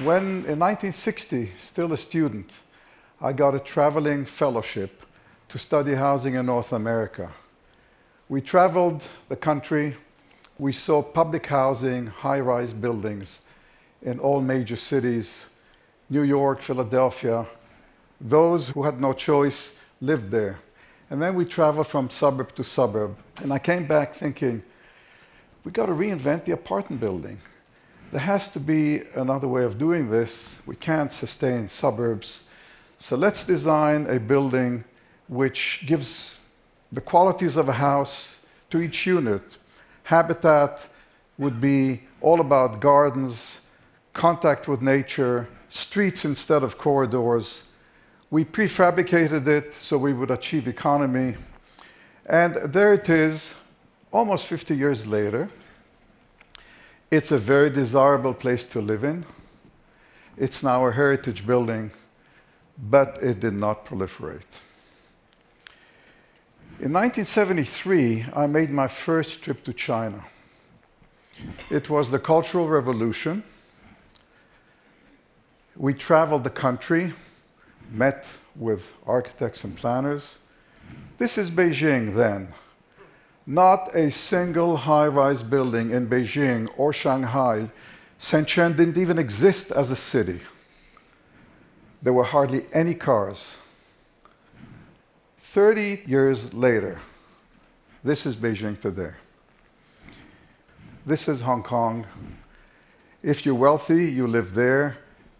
When in 1960, still a student, I got a traveling fellowship to study housing in North America. We traveled the country, we saw public housing, high rise buildings in all major cities New York, Philadelphia. Those who had no choice lived there. And then we traveled from suburb to suburb. And I came back thinking, we got to reinvent the apartment building. There has to be another way of doing this. We can't sustain suburbs. So let's design a building which gives the qualities of a house to each unit. Habitat would be all about gardens, contact with nature, streets instead of corridors. We prefabricated it so we would achieve economy. And there it is, almost 50 years later. It's a very desirable place to live in. It's now a heritage building, but it did not proliferate. In 1973, I made my first trip to China. It was the Cultural Revolution. We traveled the country, met with architects and planners. This is Beijing then. Not a single high rise building in Beijing or Shanghai. Shenzhen didn't even exist as a city. There were hardly any cars. 30 years later, this is Beijing today. This is Hong Kong. If you're wealthy, you live there.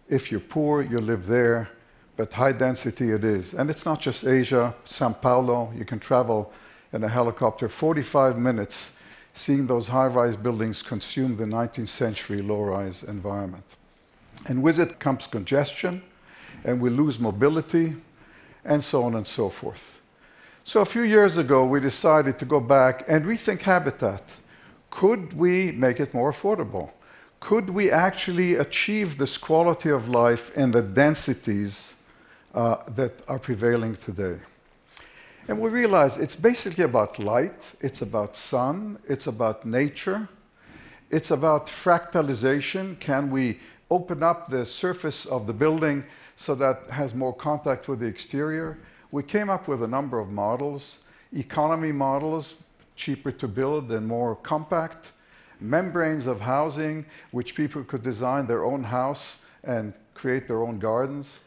If you're poor, you live there. But high density it is. And it's not just Asia, Sao Paulo, you can travel in a helicopter 45 minutes seeing those high rise buildings consume the 19th century low rise environment. And with it comes congestion, and we lose mobility, and so on and so forth. So a few years ago, we decided to go back and rethink habitat. Could we make it more affordable? Could we actually achieve this quality of life in the densities uh, that are prevailing today? And we realized it's basically about light, it's about sun, it's about nature, it's about fractalization. Can we open up the surface of the building so that has more contact with the exterior? We came up with a number of models, economy models, cheaper to build and more compact, membranes of housing, which people could design their own house and create their own gardens.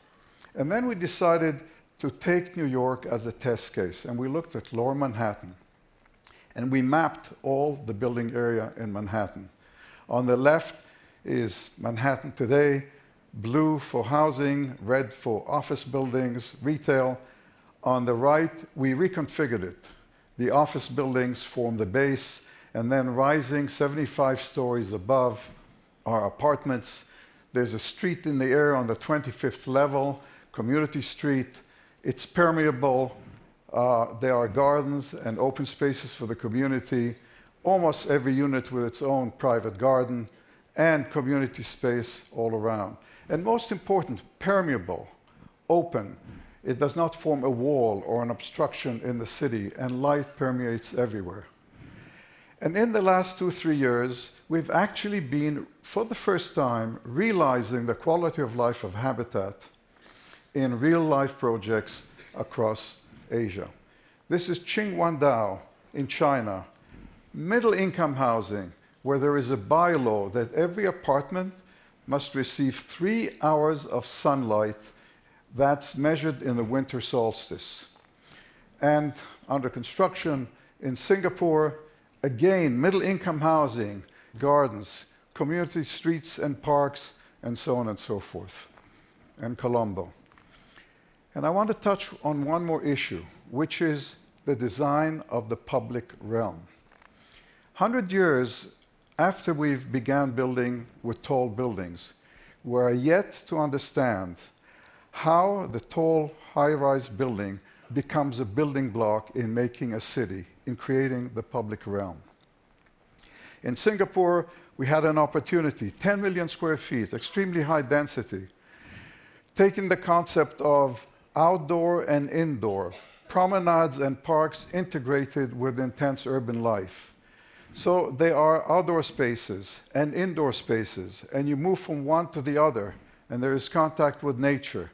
And then we decided to take New York as a test case, and we looked at lower Manhattan. And we mapped all the building area in Manhattan. On the left is Manhattan today, blue for housing, red for office buildings, retail, on the right, we reconfigured it. The office buildings form the base, and then rising 75 stories above are apartments. There's a street in the air on the 25th level, Community Street. It's permeable. Uh, there are gardens and open spaces for the community. Almost every unit with its own private garden and community space all around. And most important, permeable, open. It does not form a wall or an obstruction in the city, and light permeates everywhere. And in the last two, three years, we've actually been, for the first time, realizing the quality of life of habitat in real life projects across Asia. This is Qinhuangdao in China, middle income housing, where there is a bylaw that every apartment must receive three hours of sunlight that's measured in the winter solstice. And under construction in Singapore, again, middle income housing, gardens, community streets and parks, and so on and so forth, and Colombo. And I want to touch on one more issue, which is the design of the public realm. 100 years after we've began building with tall buildings, we are yet to understand how the tall high-rise building becomes a building block in making a city, in creating the public realm. In Singapore, we had an opportunity, 10 million square feet, extremely high density, taking the concept of outdoor and indoor, promenades and parks integrated with intense urban life. So they are outdoor spaces and indoor spaces, and you move from one to the other and there is contact with nature.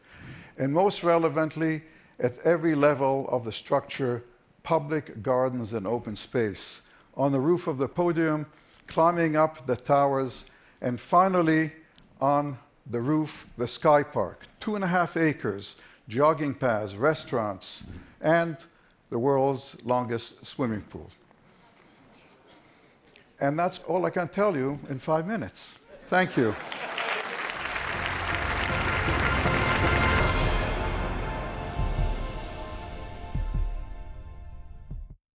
And most relevantly, at every level of the structure, public gardens and open space. On the roof of the podium, climbing up the towers, and finally on the roof, the Sky Park. Two and a half acres, jogging paths, restaurants, and the world's longest swimming pool. And that's all I can tell you in five minutes. Thank you.